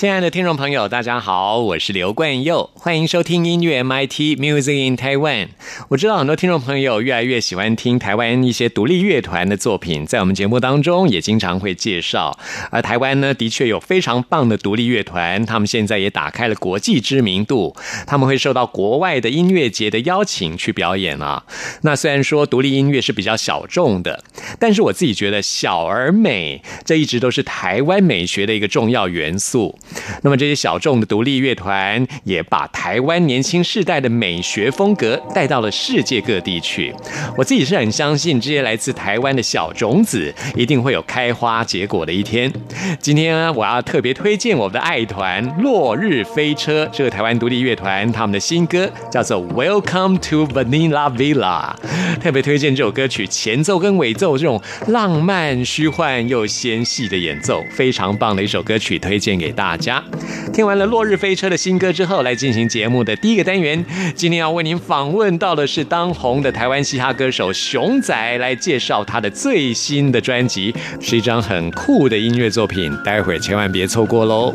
亲爱的听众朋友，大家好，我是刘冠佑，欢迎收听音乐 MIT Music in Taiwan。我知道很多听众朋友越来越喜欢听台湾一些独立乐团的作品，在我们节目当中也经常会介绍。而台湾呢，的确有非常棒的独立乐团，他们现在也打开了国际知名度，他们会受到国外的音乐节的邀请去表演啊。那虽然说独立音乐是比较小众的，但是我自己觉得小而美，这一直都是台湾美学的一个重要元素。那么这些小众的独立乐团也把台湾年轻世代的美学风格带到了世界各地去。我自己是很相信这些来自台湾的小种子一定会有开花结果的一天。今天呢，我要特别推荐我们的爱团落日飞车这个台湾独立乐团，他们的新歌叫做《Welcome to Vanilla Villa》。特别推荐这首歌曲前奏跟尾奏这种浪漫虚幻又纤细的演奏，非常棒的一首歌曲，推荐给大家。家听完了《落日飞车》的新歌之后，来进行节目的第一个单元。今天要为您访问到的是当红的台湾嘻哈歌手熊仔，来介绍他的最新的专辑，是一张很酷的音乐作品，待会儿千万别错过喽。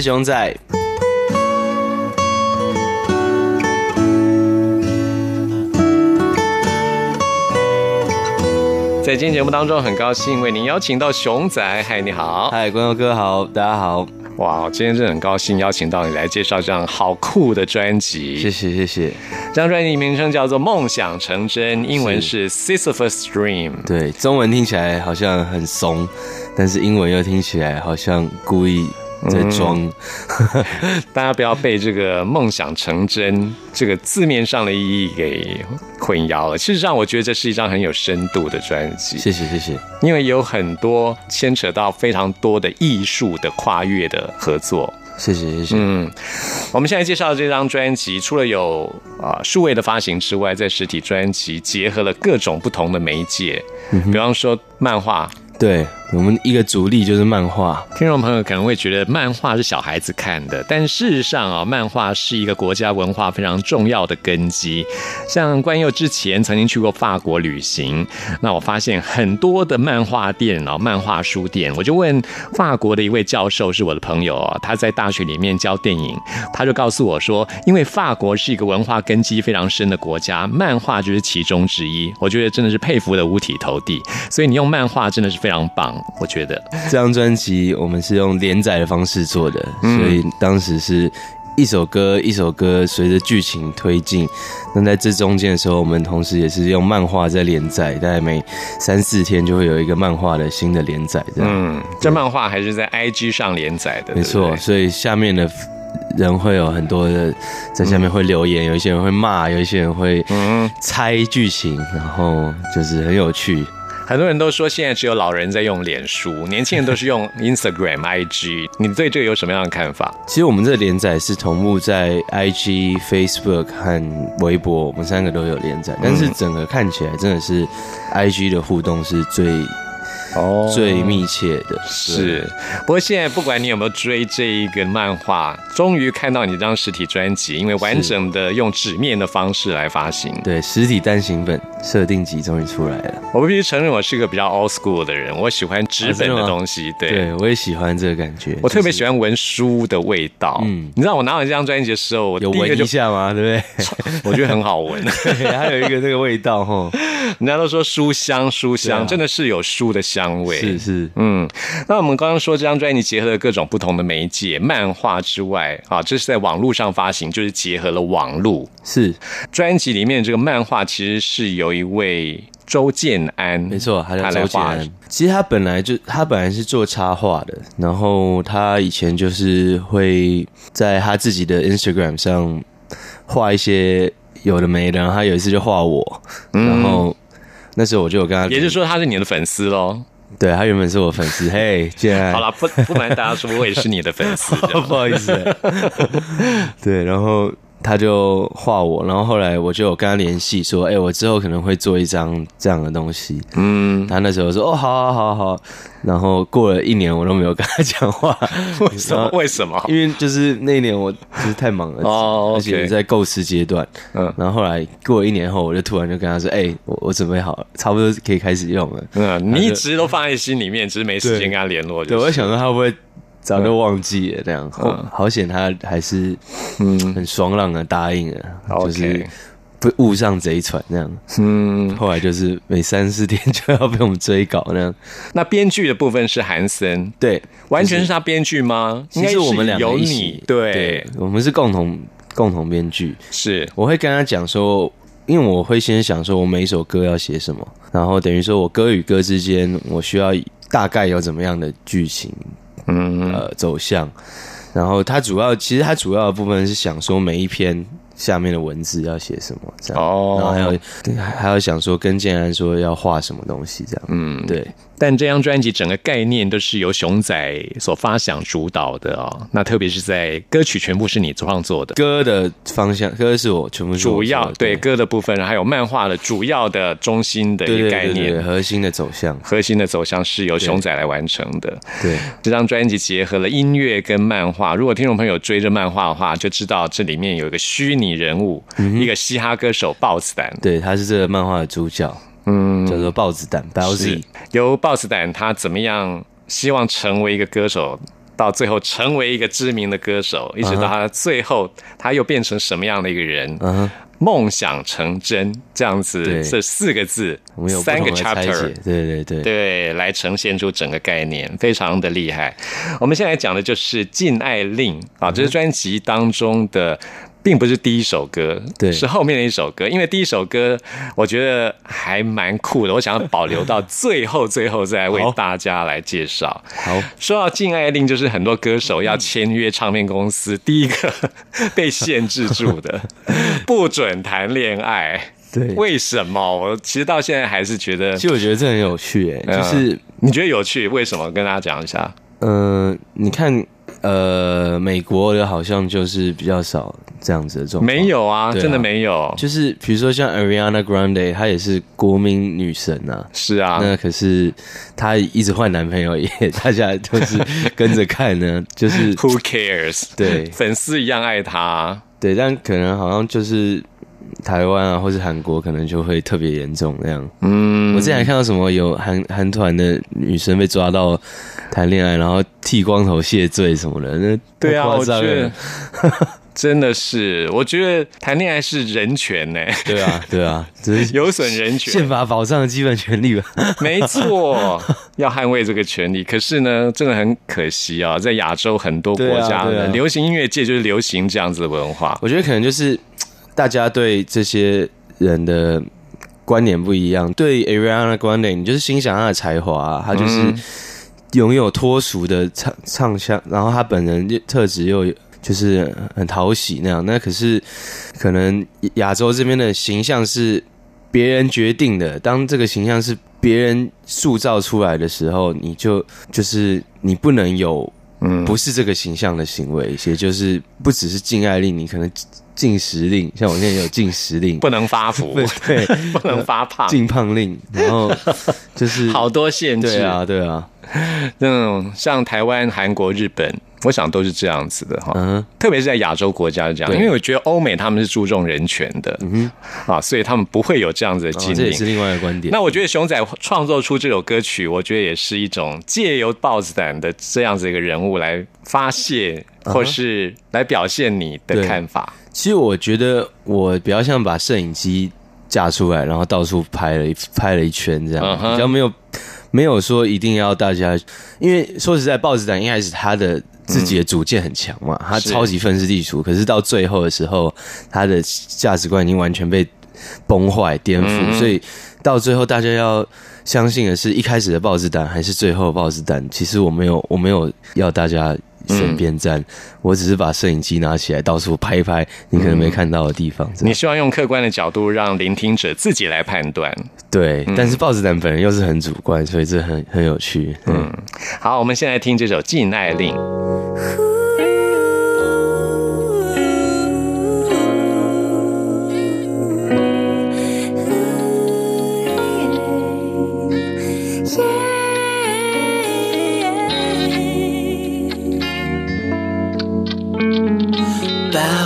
熊仔，在今天节目当中，很高兴为您邀请到熊仔。嗨，你好！嗨，观众哥好，大家好！哇，今天真的很高兴邀请到你来介绍这样好酷的专辑。谢谢，谢谢。这张专辑名称叫做《梦想成真》，英文是《Sisyphus Dream》。对，中文听起来好像很怂，但是英文又听起来好像故意。在装，大家不要被这个“梦想成真”这个字面上的意义给混淆了。事实上，我觉得这是一张很有深度的专辑。谢谢，谢谢。因为有很多牵扯到非常多的艺术的跨越的合作。谢谢，谢谢。嗯，我们现在介绍的这张专辑，除了有啊数位的发行之外，在实体专辑结合了各种不同的媒介，比方说漫画。对我们一个主力就是漫画，听众朋友可能会觉得漫画是小孩子看的，但事实上啊，漫画是一个国家文化非常重要的根基。像关佑之前曾经去过法国旅行，那我发现很多的漫画店啊、漫画书店，我就问法国的一位教授是我的朋友啊，他在大学里面教电影，他就告诉我说，因为法国是一个文化根基非常深的国家，漫画就是其中之一。我觉得真的是佩服的五体投地，所以你用漫画真的是。非常棒，我觉得这张专辑我们是用连载的方式做的，所以当时是一首歌一首歌随着剧情推进。那在这中间的时候，我们同时也是用漫画在连载，大概每三四天就会有一个漫画的新的连载。嗯，这漫画还是在 IG 上连载的，没错。所以下面的人会有很多的在下面会留言，有一些人会骂，有一些人会猜剧情，然后就是很有趣。很多人都说现在只有老人在用脸书，年轻人都是用 Instagram、IG。你对这个有什么样的看法？其实我们这个连载是同步在 IG、Facebook 和微博，我们三个都有连载，但是整个看起来真的是 IG 的互动是最。哦，最密切的是，不过现在不管你有没有追这一个漫画，终于看到你这张实体专辑，因为完整的用纸面的方式来发行，对，实体单行本设定集终于出来了。我必须承认，我是一个比较 old school 的人，我喜欢纸本的东西。对，我也喜欢这个感觉，我特别喜欢闻书的味道。嗯，你知道我拿到这张专辑的时候，我有闻一下吗？对不对？我觉得很好闻，还有一个这个味道哈。人家都说书香，书香，真的是有书的香。香味是是嗯，那我们刚刚说这张专辑结合了各种不同的媒介，漫画之外啊，这是在网络上发行，就是结合了网络。是专辑里面这个漫画其实是由一位周建安，没错，他叫周建安。其实他本来就他本来是做插画的，然后他以前就是会在他自己的 Instagram 上画一些有的没的，然后他有一次就画我，然后那时候我就有跟他，也就是说他是你的粉丝喽。对他原本是我粉丝，嘿，既然好了，不不瞒大家说，我也是你的粉丝，不好意思。对，然后。他就画我，然后后来我就有跟他联系，说：“哎，我之后可能会做一张这样的东西。”嗯，他那时候说：“哦，好，好，好，好。”然后过了一年，我都没有跟他讲话。为什么？为什么？因为就是那一年我就是太忙了，哦，而且在构思阶段。嗯，然后后来过了一年后，我就突然就跟他说：“哎，我我准备好了，差不多可以开始用了。”嗯，你一直都放在心里面，只是没时间跟他联络。对，我想说他会不会？早就忘记了，这样好好险，他还是嗯很爽朗的答应了，就是不误上贼船那样。嗯，后来就是每三四天就要被我们追稿那样。那编剧的部分是韩森，对，完全是他编剧吗？其实我们两有你，对，我们是共同共同编剧。是，我会跟他讲说，因为我会先想说我每一首歌要写什么，然后等于说我歌与歌之间，我需要大概有怎么样的剧情。嗯。呃，走向，然后它主要其实它主要的部分是想说每一篇下面的文字要写什么这样，哦，然后还有还要想说跟建安说要画什么东西这样，嗯，对。但这张专辑整个概念都是由熊仔所发想主导的哦，那特别是在歌曲全部是你创作的，歌的方向歌是我全部主要对歌的部分，还有漫画的主要的中心的一个概念，核心的走向，核心的走向是由熊仔来完成的。对，这张专辑结合了音乐跟漫画，如果听众朋友追着漫画的话，就知道这里面有一个虚拟人物，一个嘻哈歌手豹子胆，对，他是这个漫画的主角。嗯，叫做豹子胆，豹子。由豹子胆他怎么样希望成为一个歌手，到最后成为一个知名的歌手，一直到他最后他又变成什么样的一个人？嗯，梦想成真这样子，这四个字，三个 chapter，对对对。对，来呈现出整个概念，非常的厉害。我们现在讲的就是禁爱令啊，这是专辑当中的。并不是第一首歌，对，是后面的一首歌。因为第一首歌我觉得还蛮酷的，我想要保留到最后，最后再为大家来介绍。好，说到禁爱令，就是很多歌手要签约唱片公司，第一个被限制住的，不准谈恋爱。对，为什么？我其实到现在还是觉得，其实我觉得这很有趣，哎，就是你觉得有趣？为什么？跟大家讲一下。嗯，你看。呃，美国的好像就是比较少这样子的状况，没有啊，真的没有。就是比如说像 Ariana Grande，她也是国民女神啊，是啊。那可是她一直换男朋友，也大家都是跟着看呢。就是 Who cares？对，粉丝一样爱她。对，但可能好像就是台湾啊，或是韩国，可能就会特别严重那样。嗯，我之前还看到什么有韩韩团的女生被抓到。谈恋爱，然后剃光头谢罪什么的，那对啊，我觉得 真的是，我觉得谈恋爱是人权呢。对啊，对啊，只是有损人权，宪法保障的基本权利吧。没错，要捍卫这个权利。可是呢，真的很可惜啊，在亚洲很多国家的流行音乐界就是流行这样子的文化。我觉得可能就是 大家对这些人的观点不一样。对 Ariana 的观点，你就是欣赏她的才华，她就是。拥有脱俗的唱唱腔，然后她本人特质又就是很讨喜那样。那可是可能亚洲这边的形象是别人决定的，当这个形象是别人塑造出来的时候，你就就是你不能有嗯不是这个形象的行为，也就是不只是禁爱令，你可能禁食令，像我现在有禁食令，不能发福，对，不能发胖，禁胖令，然后就是好多限制。对啊，对啊，那种像台湾、韩国、日本，我想都是这样子的哈。嗯特别是在亚洲国家是这样，因为我觉得欧美他们是注重人权的，嗯啊，所以他们不会有这样子的哼，禁令。哦这也是另外一个观点。那我觉得熊仔创作出这首歌曲，我觉得也是一种借由豹子胆的这样子一个人物来发泄，或是来表现你的看法。其实我觉得我比较像把摄影机架出来，然后到处拍了一拍了一圈这样比较没有没有说一定要大家，因为说实在，豹子胆一开始他的自己的主见很强嘛，他超级愤世嫉俗，可是到最后的时候，他的价值观已经完全被崩坏颠覆，嗯所以到最后大家要。相信的是一开始的豹子胆还是最后的豹子胆？其实我没有，我没有要大家选边站，我只是把摄影机拿起来到处拍一拍你可能没看到的地方。你希望用客观的角度让聆听者自己来判断。对，但是豹子胆本人又是很主观，所以这很很有趣。嗯，好，我们现在听这首《禁爱令》。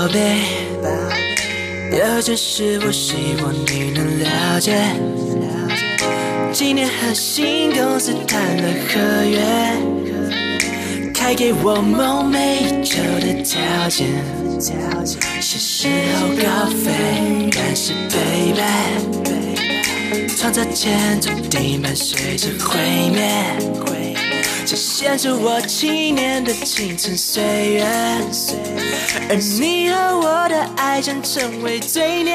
宝贝，有件事我希望你能了解。今年和新公司谈了合约，开给我梦寐以求的条件。是时候高飞，但是 baby，创造前注定伴随着毁灭。这限制我七年的青春岁月，而你和我的爱将成为罪孽。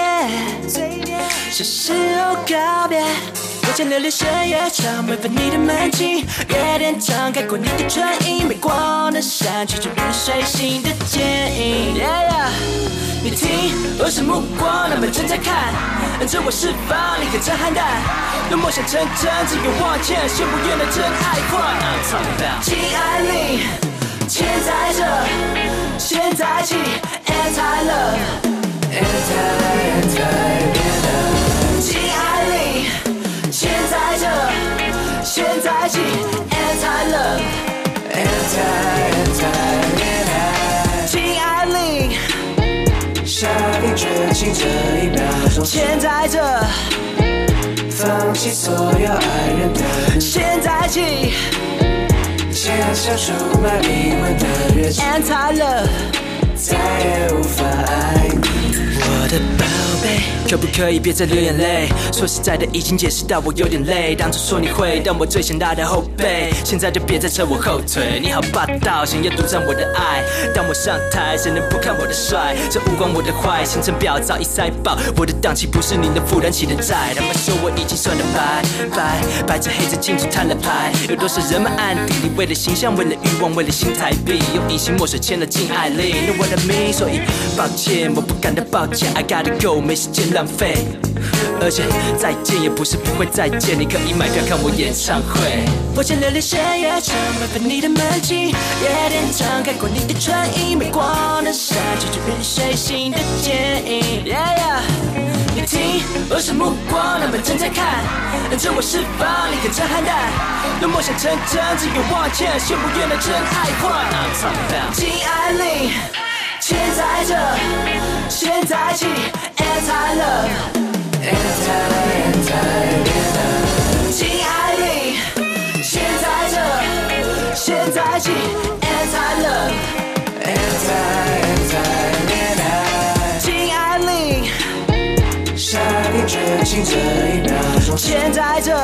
是时候告别，我将流连深夜场，违反你的门禁。夜店敞开过你的唇印，没光的山区，就连水星的剪影。你听，我是目光，那么正在看，按着我释放，你可真憨蛋。若梦想成真，只有往前，宣布原来真爱换。禁爱令，现在这，现在起，anti love，anti anti love。禁爱令，现在这，现在起，anti love，anti anti 下定决心，这一秒钟，现在这，放弃所有爱人的，现在起，签下出卖灵魂的约定，anti love，再也无法爱你。我的宝可不可以别再流眼泪？说实在的，已经解释到我有点累。当初说你会当我最强大的后背，现在就别再扯我后腿。你好霸道，想要独占我的爱。当我上台，谁能不看我的帅？这无关我的坏，行程表早已塞爆。我的档期不是你能负担起的债。他们说我已经算得白白，白纸黑字清楚摊了牌。有多少人们暗地里为了形象，为了欲望，为了新台币，用隐形墨水签了禁爱令。No what I mean，所以抱歉，我不敢的抱歉，I gotta go，没时间浪费。而且再见也不是不会再见，你可以买票看我演唱会。我将流连深夜场，违反你的门禁，夜店敞开过你的唇印，没光的山区，就任水星的剪影。Yeah yeah，听，我是目光，他们正在看，着我释放，你可真憨蛋。若梦想成真，只有往前，宣布原来真爱换。禁爱令，现在这，现在起，anti love，anti love。禁爱令，现在这，现在起，anti love 心，这一秒钟，现在这。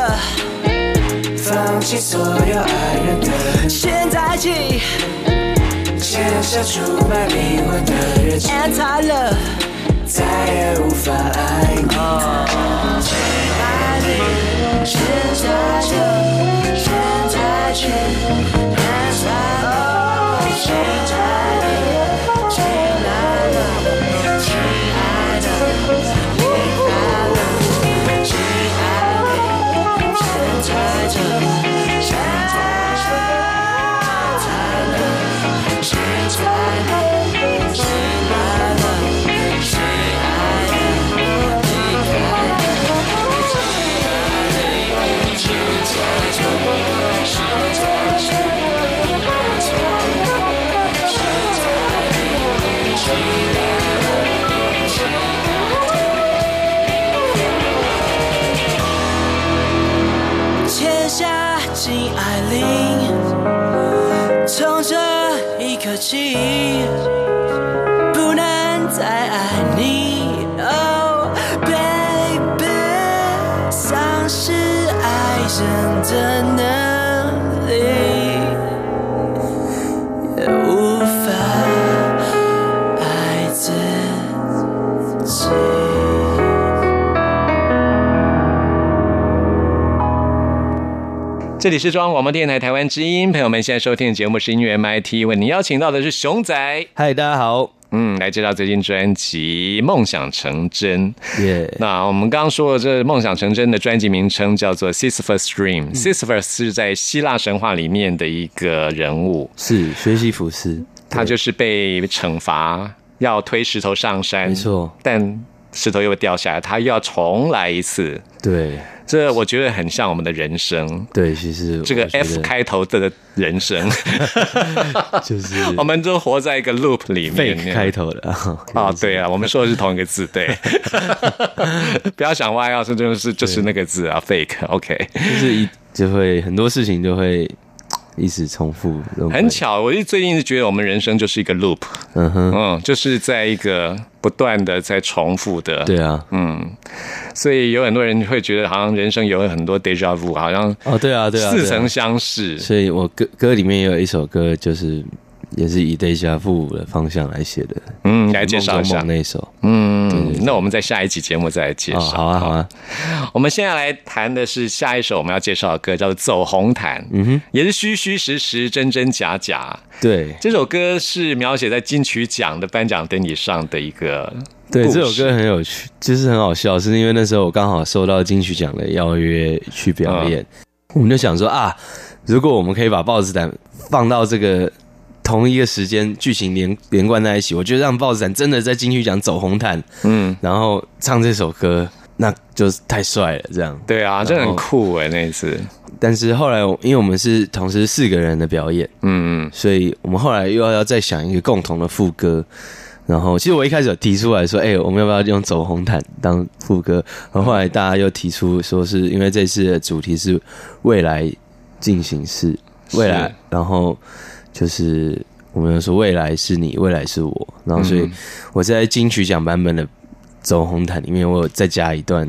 放弃所有爱人的，现在起，签下出卖灵魂的约定，anti love，再也无法一刻起，不能再爱你。Oh baby，丧失爱人的能这里是中央广播电台台湾之音，朋友们现在收听的节目是音乐 MIT，为您邀请到的是熊仔，嗨，大家好，嗯，来介绍最近专辑《梦想成真》。耶、那我们刚刚说的这《梦想成真》的专辑名称叫做 Sisyphus Dream。Sisyphus 是在希腊神话里面的一个人物，是学习服饰，他就是被惩罚要推石头上山，没错，但石头又掉下来，他又要重来一次。对这我觉得很像我们的人生，对，其实这个 F 开头的人生，就是 我们都活在一个 loop 里面。fake 开头的。啊，对啊，我们说的是同一个字，对，不要想歪要是就是就是那个字啊，fake，OK，、就是一就会很多事情就会一直重复，很巧，我就最近是觉得我们人生就是一个 loop，嗯哼，嗯，就是在一个不断的在重复的，对啊，嗯，所以有很多人会觉得好像人生有很多 deja vu，好像哦，对啊，对啊，对啊。似曾相识，所以我歌歌里面也有一首歌，就是也是以 deja vu 的方向来写的，嗯，来介绍一下。那一首。嗯，那我们在下一期节目再来介绍，哦，好啊，好。啊，我们现在来谈的是下一首我们要介绍的歌，叫做《走红毯》，嗯哼，也是虚虚实实、真真假假。对。这首歌是描写在金曲奖的颁奖典礼上的一个对，这首歌很有趣，就是很好笑，是因为那时候我刚好收到金曲奖的邀约去表演，我们就想说啊，如果我们可以把报纸单放到这个。同一个时间剧情连连贯在一起，我觉得让豹子胆真的在金曲奖走红毯，嗯，然后唱这首歌，那就是太帅了。这样，对啊，真的很酷哎，那一次，但是后来因为我们是同时四个人的表演，嗯嗯所以我们后来又要要再想一个共同的副歌。然后，其实我一开始有提出来说，哎、我们要不要用走红毯当副歌？然后后来大家又提出说，是因为这次的主题是未来进行式，未来，然后就是我们说未来是你，未来是我。然后，所以我在金曲奖版本的走红毯里面，我有再加一段，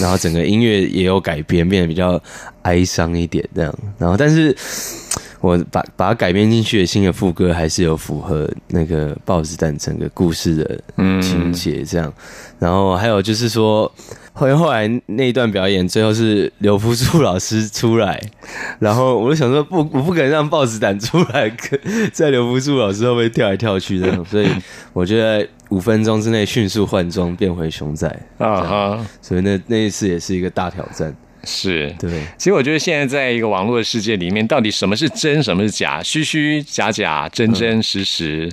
然后整个音乐也有改编，变得比较哀伤一点这样。然后，但是我把把它改编进去的新的副歌，还是有符合那个豹子蛋整个故事的嗯情节这样。然后还有就是说，后来后来那一段表演，最后是刘福柱老师出来，然后我就想说不，我不可能让豹子胆出来，可在刘福柱老师后面跳来跳去的，所以我觉得五分钟之内迅速换装变回熊仔，啊哈，所以那那一次也是一个大挑战，是。对。其实我觉得现在在一个网络的世界里面，到底什么是真，什么是假，虚虚假假，真真实实，嗯，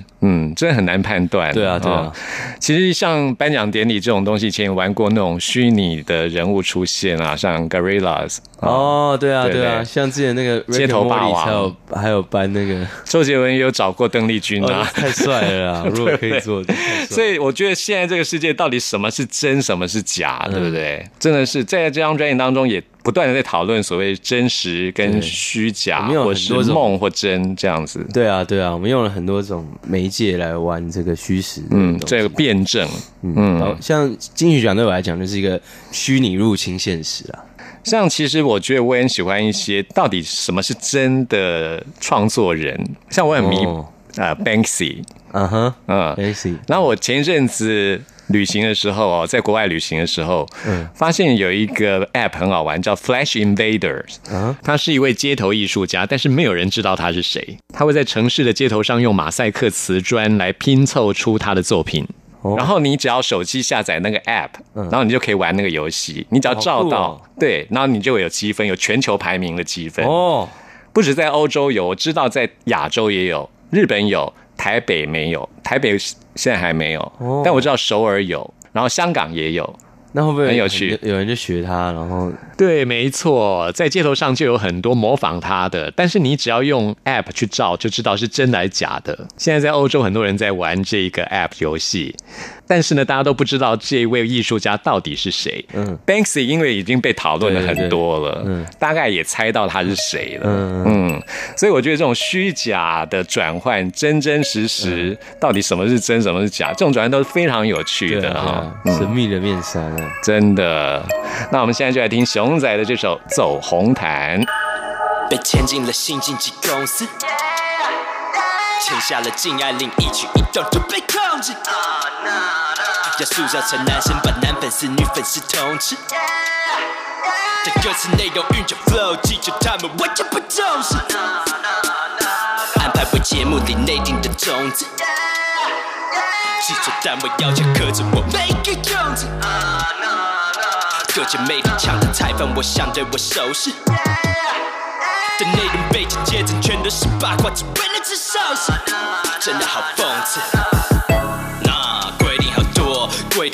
真的很难判断。对啊对啊哦其实像颁奖典礼这种东西，以前有玩过那种虚拟的人物出现啊，像 Gorillas 哦，对啊，对对啊，对像之前那个街头霸王还有还有颁那个，周杰伦也有找过邓丽君哦啊。太帅了啦！如果可以做，所以我觉得现在这个世界到底什么是真，什么是假，对不对？真的是在这张专辑当中也不断的在讨论所谓真实跟对。虚假，或是梦或真这样子。对啊，对啊，我们用了很多种媒介来玩这个虚实嗯，这个辩证，嗯，像金曲奖对我来讲就是一个虚拟入侵现实啊，像其实我觉得我也很喜欢一些到底什么是真的创作人，像我很迷哦。呃 Banksy，嗯哼嗯。然后我前一阵子旅行的时候哦，在国外旅行的时候，嗯发现有一个 App 很好玩，叫 Flash Invaders。啊他是一位街头艺术家，但是没有人知道他是谁。他会在城市的街头上用马赛克瓷砖来拼凑出他的作品。哦然后你只要手机下载那个 App，、然后你就可以玩那个游戏。你只要照到，哦对，然后你就会有积分，有全球排名的积分。哦，不止在欧洲有，我知道在亚洲也有，日本有，台北没有，台北现在还没有，哦但我知道首尔有，然后香港也有。那会不会很有趣有人就学他，然后对，没错，在街头上就有很多模仿他的，但是你只要用 App 去照，就知道是真的还是假的。现在在欧洲，很多人在玩这个 App 游戏，但是呢，大家都不知道这一位艺术家到底是谁。嗯，Banksy 因为已经被讨论了很多了，嗯，大概也猜到他是谁了。嗯嗯，所以我觉得这种虚假的转换，真真实实，到底什么是真，什么是假，这种转换都是非常有趣的哈。神秘的面纱啊，真的。那我们现在就来听熊仔的这首《走红毯》。被牵进了新经纪公司，签下了禁爱令，一举一动都被控制。要塑造成男生把男粉丝、女粉丝通吃。但歌词内容运转 flow，记住他们完全不重视。安排为节目里内定的种子，制作单位要求克制我每个用字。各界媒体抢着采访，我想对我熟识。的内容背景节奏全都是八卦，只为了吃寿司，真的好讽刺。那规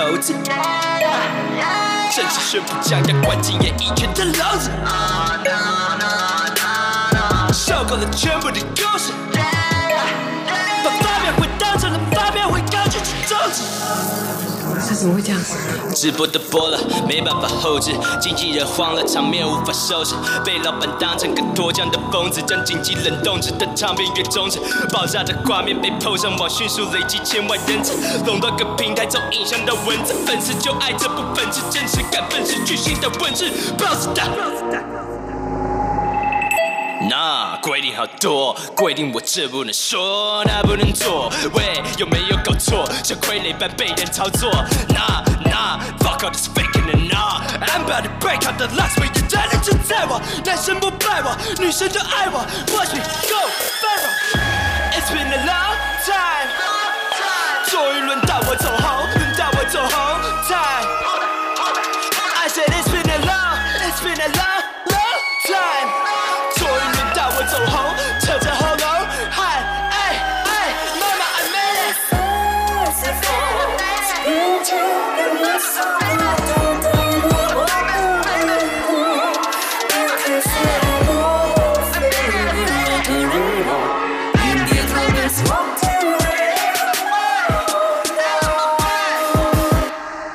大手笔投资，正式宣布将要关进演艺圈的篓子，受够了全部的故事，把发表会当成了发表会，高举起中指。他怎么会这样？直播都播了，没办法后置，经纪人慌了，场面无法收拾，被老板当成个脱缰的疯子，将经济冷冻着的唱片越终止，爆炸的画面被 PO 上网，迅速累积千万人次，垄断个平台，从影像到文字，粉丝就爱这部分是真实感，愤世巨星的文字，boss 的。那规定好多，规定我这不能说，那不能做。喂，有没有搞错？像傀儡般被人操作。那那 fuck all this faking and nah。I'm about to break out the locks，没有人能主宰我，男生不拜我，女生都爱我。Watch me go viral，It's been a long time。终于轮到我走红，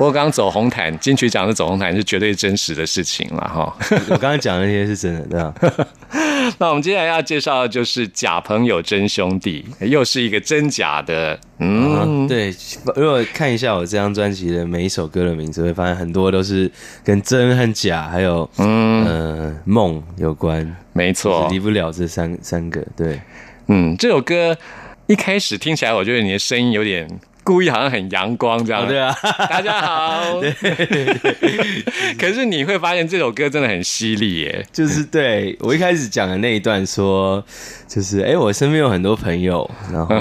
过刚刚走红毯，金曲奖的走红毯是绝对真实的事情了哈。我刚刚讲的那些是真的，对吧？那我们接下来要介绍的就是假朋友真兄弟，又是一个真假的，嗯，嗯，对。如果看一下我这张专辑的每一首歌的名字，会发现很多都是跟真和假，还有嗯呃梦有关，没错就是，离不了这三三个。对，嗯，这首歌一开始听起来，我觉得你的声音有点故意，好像很阳光这样。哦对啊，大家好。对 可是你会发现这首歌真的很犀利耶。就是对我一开始讲的那一段说，就是哎、我身边有很多朋友，然后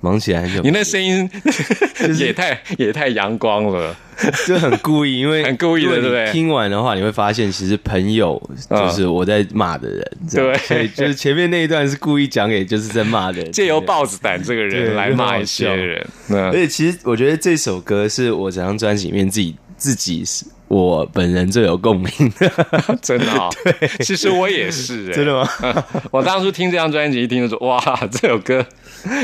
忙起来很久。你那声音 也太也太阳光了。就很故意，因为 很故意的对不对？听完的话，你会发现其实朋友就是我在骂的人，对。所以就是前面那一段是故意讲给就是在骂的人，借由豹子胆这个人来骂一些人，嗯。而且其实我觉得这首歌是我整张专辑里面自己自己是我本人最有共鸣的，真的哦。对，其实我也是，哎真的吗？我当初听这张专辑，一听就说哇，这首歌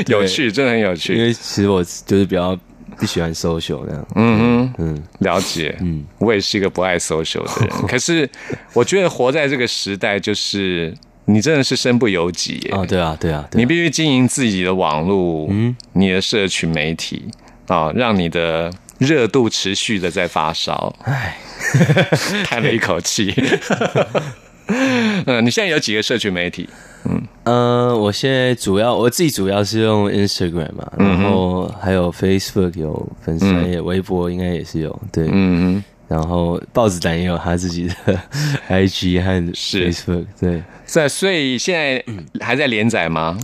有趣，真的很有趣因趣。为其实我就是比较不喜欢 social 那样，嗯哼，嗯，了解。嗯，我也是一个不爱 social 的人，可是我觉得活在这个时代，就是你真的是身不由己耶。哦，对啊，对啊，对啊你必须经营自己的网络，嗯，你的社群媒体啊，让你的热度持续的在发烧。唉，叹了一口气。嗯，你现在有几个社群媒体？嗯，我现在主要我自己主要是用 Instagram 嘛，然后还有 Facebook 有粉丝专业，微博应该也是有，对，嗯嗯，然后豹子胆也有他自己的 IG 和是 Facebook，对。在所以现在还在连载吗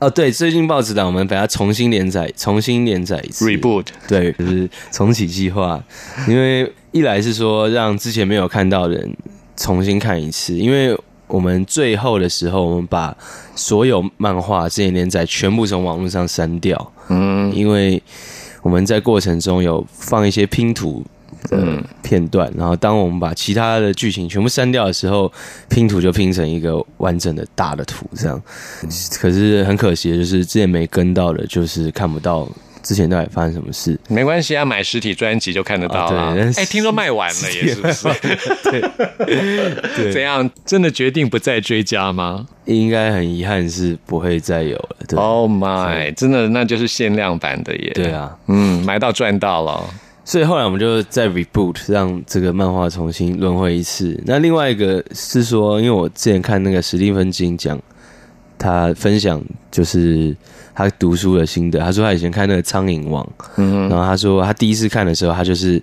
哦，对，最近报纸档我们把它重新连载，重新连载一次？Reboot，对，就是重启计划。因为一来是说让之前没有看到的人重新看一次，因为我们最后的时候，我们把所有漫画之前连载全部从网络上删掉。嗯，因为我们在过程中有放一些拼图的片段，然后当我们把其他的剧情全部删掉的时候，拼图就拼成一个完整的大的图，这样。可是很可惜的就是之前没跟到的，就是看不到之前到底发生什么事。没关系啊，买实体专辑就看得到了。哎，听说卖完了，也是不是？对怎样？真的决定不再追加吗应该很遗憾是不会再有了。对、？Oh my，真的那就是限量版的耶。对，啊，嗯，买到赚到了。所以后来我们就再 reboot，让这个漫画重新轮回一次。那另外一个是说，因为我之前看那个史蒂芬金讲，他分享就是他读书的心得。他说他以前看那个《苍蝇王》，嗯然后他说他第一次看的时候，他就是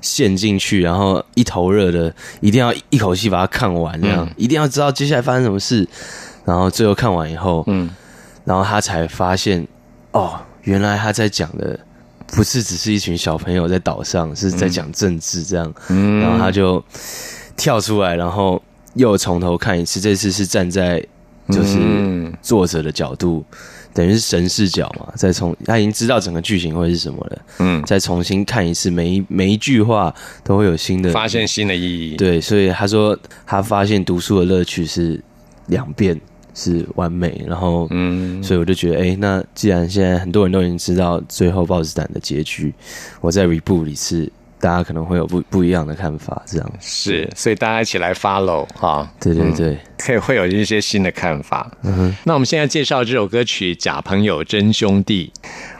陷进去，然后一头热的，一定要一口气把它看完，这样、一定要知道接下来发生什么事。然后最后看完以后，嗯，然后他才发现，哦，原来他在讲的不是只是一群小朋友在岛上，是在讲政治这样。嗯然后他就跳出来，然后又从头看一次。这次是站在就是嗯作者的角度，等于是神视角嘛，再从他已经知道整个剧情会是什么了，嗯，再重新看一次，每一每一句话都会有新的发现新的意义。对，所以他说他发现读书的乐趣是两遍是完美，然后嗯，所以我就觉得，哎、那既然现在很多人都已经知道最后豹子胆的结局，我再 reboot 一次，大家可能会有不不一样的看法。这样，是，所以大家一起来 follow 哈，对对对，可以会有一些新的看法。嗯哼那我们现在介绍这首歌曲《假朋友真兄弟》，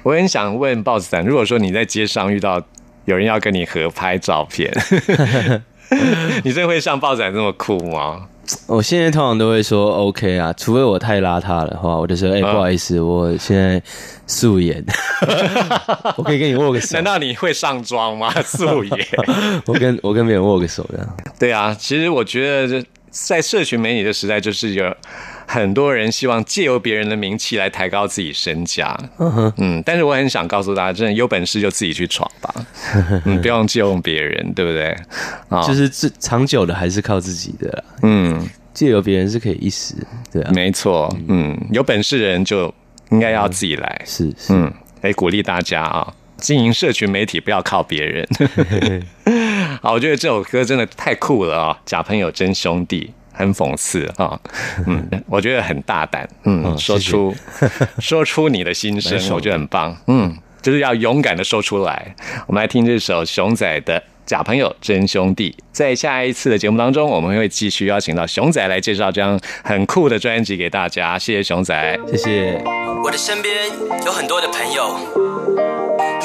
我很想问豹子胆，如果说你在街上遇到有人要跟你合拍照片，你真的会像豹子胆这么酷吗？我现在通常都会说 OK 啊，除非我太邋遢的话，我就说，哎、嗯不好意思，我现在素颜，我可以跟你握个手难，道你会上妆吗？素颜？我跟我跟别人握个手这样。对啊，其实我觉得这在社群媒体的时代，就是有很多人希望借由别人的名气来抬高自己身价。嗯嗯但是我很想告诉大家，真的有本事就自己去闯吧，嗯，不用借用别人，对不对？啊、就是这长久的还是靠自己的啦，嗯，借由别人是可以一时，对啊，没错，嗯，有本事的人就应该要自己来，是是，嗯，来鼓励大家啊，经营社群媒体不要靠别人。好，我觉得这首歌真的太酷了啊！假朋友真兄弟，很讽刺啊，嗯，我觉得很大胆，嗯，嗯说出 说出你的心声我觉得很棒，嗯，就是要勇敢的说出来。我们来听这首熊仔的。假朋友真兄弟，在下一次的节目当中，我们会继续邀请到熊仔来介绍这张很酷的专辑给大家。谢谢熊仔。谢谢。我的身边有很多的朋友，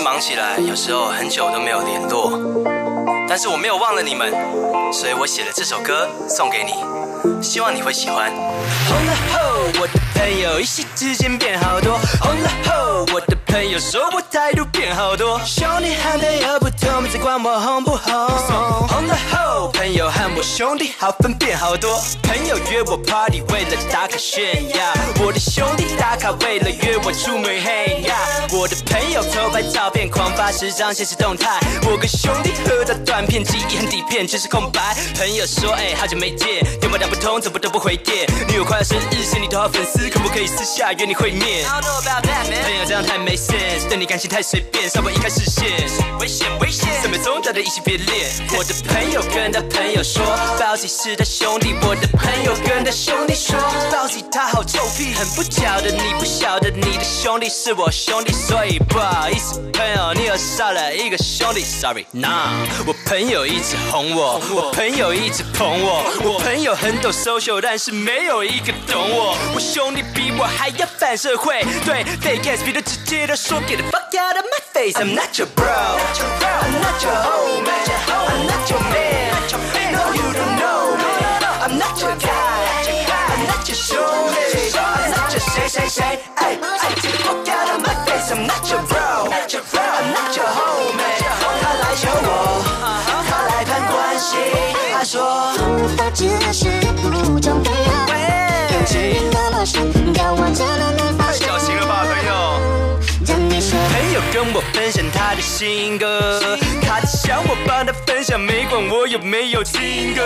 忙起来有时候很久都没有联络，但是我没有忘了你们，所以我写了这首歌送给你，希望你会喜欢。红了后，我的朋友一夕之间变好多。红了后，我的朋友说我态度变好多。兄弟和朋友不同，没在管我红不红。红了后，朋友和我兄弟好分变好多。朋友约我 party，为了打卡炫耀。我的兄弟打卡，为了约我出门 hang out。我的朋友偷拍照片，狂发十张现实动态。我跟兄弟喝到断片，记忆很底片全是空白。朋友说，哎、好久没见，电话打不不通，怎么都不回电。女友快要生日，是你头号粉丝，可不可以私下约你会面？朋友这样太没 sense，对你感情太随便，稍微移开视线，危险危险，三秒钟大家一起别恋。我的朋友跟他朋友说，包喜是他兄弟。我的朋友跟他兄弟说，包喜他好臭屁，很不巧的你不晓得你的兄弟是我兄弟，所以不好意思，朋友你又少了一个兄弟，sorry nah。我朋友一直哄我，我朋友一直捧我，我朋友很懂 social，但是没有一个懂我。我兄弟比我还要反社会，对 fake ass 比的直接的说 get the fuck out of my face。I'm not your bro, I'm not your homie, 分享他的新歌，他的小伙伴他分享，没管我有没有听歌。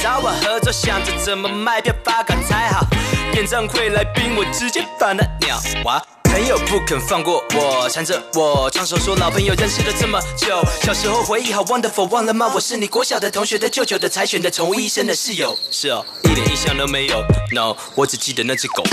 找我合作，想着怎么卖票发卡才好。演唱会来宾，我直接把他鸟哇！朋友不肯放过我，缠着我，唱首说老朋友认识了这么久，小时候回忆好 wonderful，忘了吗？我是你国小的同学的舅舅的才选的宠物医生的室友。是哦，一点印象都没有。No，我只记得那只狗。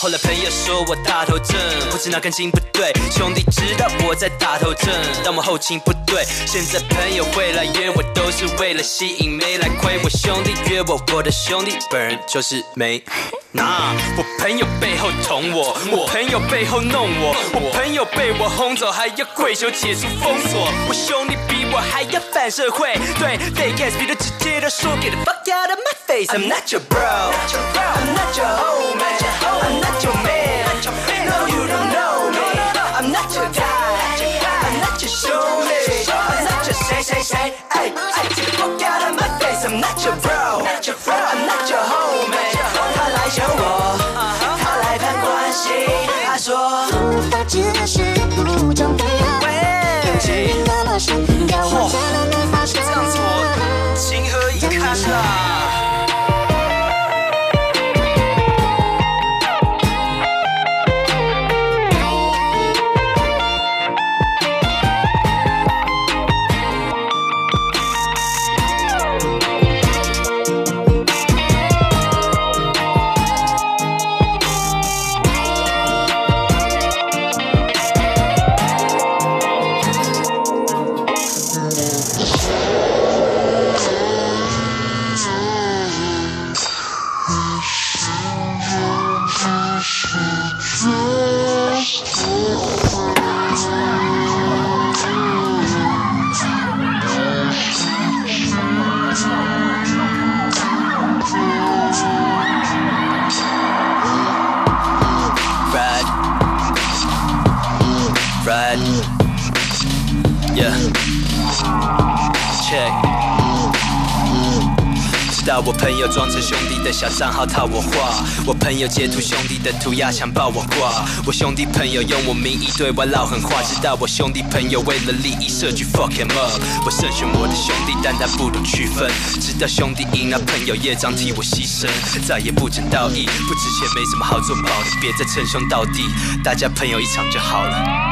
后来朋友说我大头症，不知哪根筋不对。兄弟知道我在大头症，但我后勤不对。现在朋友会来约我，都是为了吸引没来亏我兄弟约我，我的兄弟本人就是没。那我朋友背后捅我，我朋友背后弄我，我朋友被我轰走，还要跪求解除封锁。我兄弟比我还要反社会，对 fake ass 比的直接的说，Get the fuck out of my face, I'm not your bro, I'm not your homie, ride, yeah, check. 知道我朋友装成兄弟的小账号套我话，我朋友截图兄弟的涂鸦强暴我挂，我兄弟朋友用我名义对外唠狠话，知道我兄弟朋友为了利益设局 fuck him up，我慎选我的兄弟，但他不懂区分，直到兄弟赢了，朋友业障替我牺牲，再也不讲道义，不值钱没什么好做保的，别再称兄道弟，大家朋友一场就好了。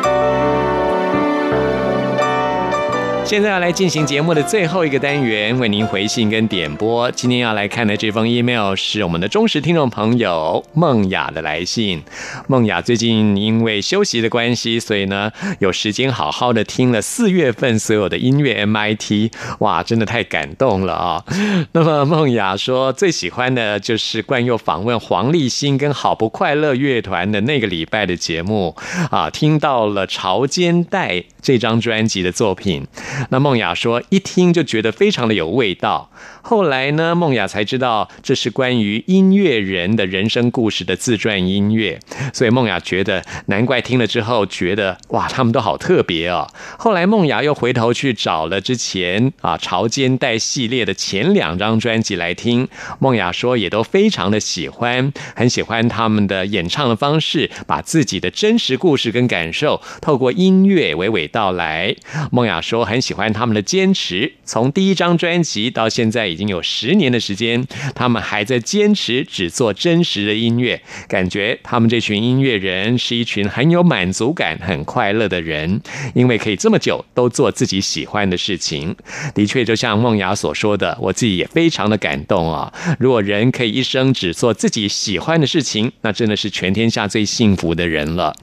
现在要来进行节目的最后一个单元，为您回信跟点播。今天要来看的这封 email 是我们的忠实听众朋友梦雅的来信。梦雅最近因为休息的关系，所以呢有时间好好的听了四月份所有的音乐 MIT，哇，真的太感动了啊！那么梦雅说最喜欢的就是冠佑访问黄立新跟好不快乐乐团的那个礼拜的节目啊，听到了《潮间带》这张专辑的作品。那梦雅说，一听就觉得非常的有味道。后来呢，梦雅才知道这是关于音乐人的人生故事的自传音乐，所以梦雅觉得难怪听了之后觉得哇，他们都好特别哦。后来梦雅又回头去找了之前啊《潮间带》系列的前两张专辑来听，梦雅说也都非常的喜欢，很喜欢他们的演唱的方式，把自己的真实故事跟感受透过音乐娓娓道来。梦雅说很喜欢他们的坚持，从第一张专辑到现在已经有十年的时间，他们还在坚持只做真实的音乐，感觉他们这群音乐人是一群很有满足感、很快乐的人，因为可以这么久都做自己喜欢的事情。的确，就像梦雅所说的，我自己也非常的感动啊！如果人可以一生只做自己喜欢的事情，那真的是全天下最幸福的人了。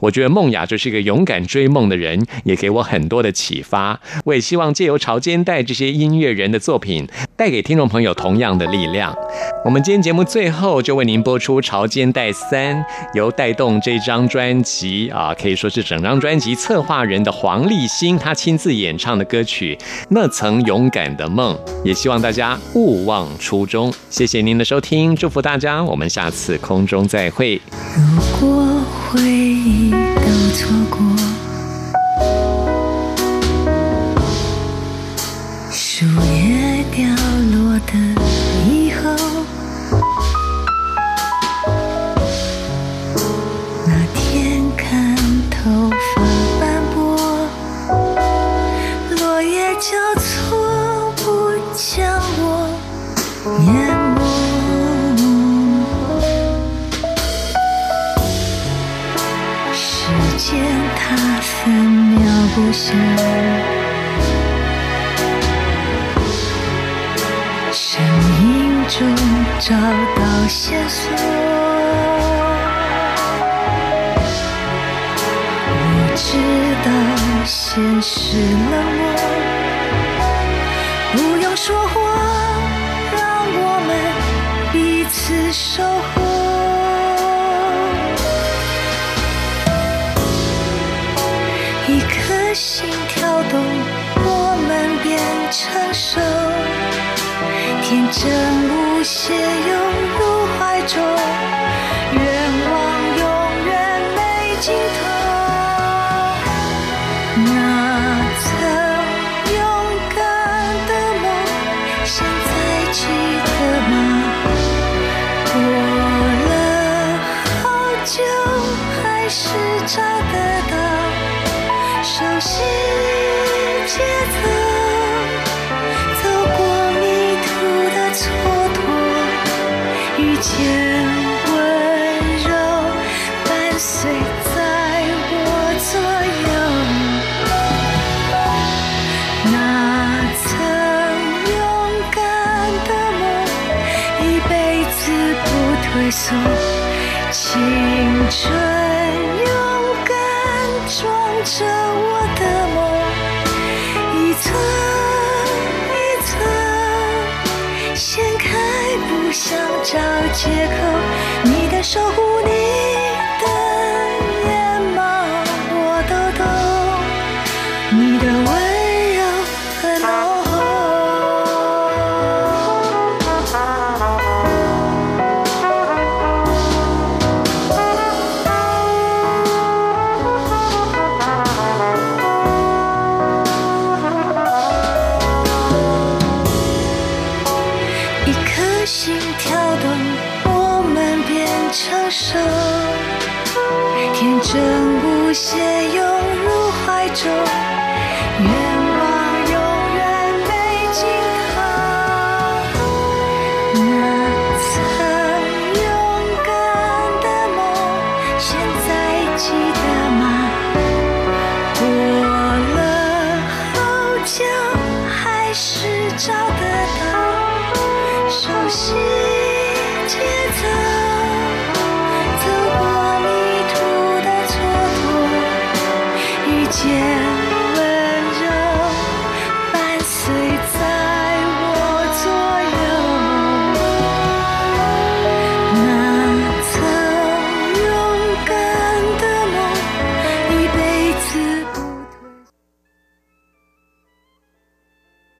我觉得梦雅就是一个勇敢追梦的人，也给我很多的启发。我也希望借由潮间带这些音乐人的作品，带给听众朋友同样的力量。我们今天节目最后就为您播出《潮间带三》，由带动这张专辑啊，可以说是整张专辑策划人的黄立新，他亲自演唱的歌曲《那曾勇敢的梦》。也希望大家勿忘初衷。谢谢您的收听，祝福大家，我们下次空中再会。如果回忆都错过，秒不休，声音中找到线索。我知道现实冷漠，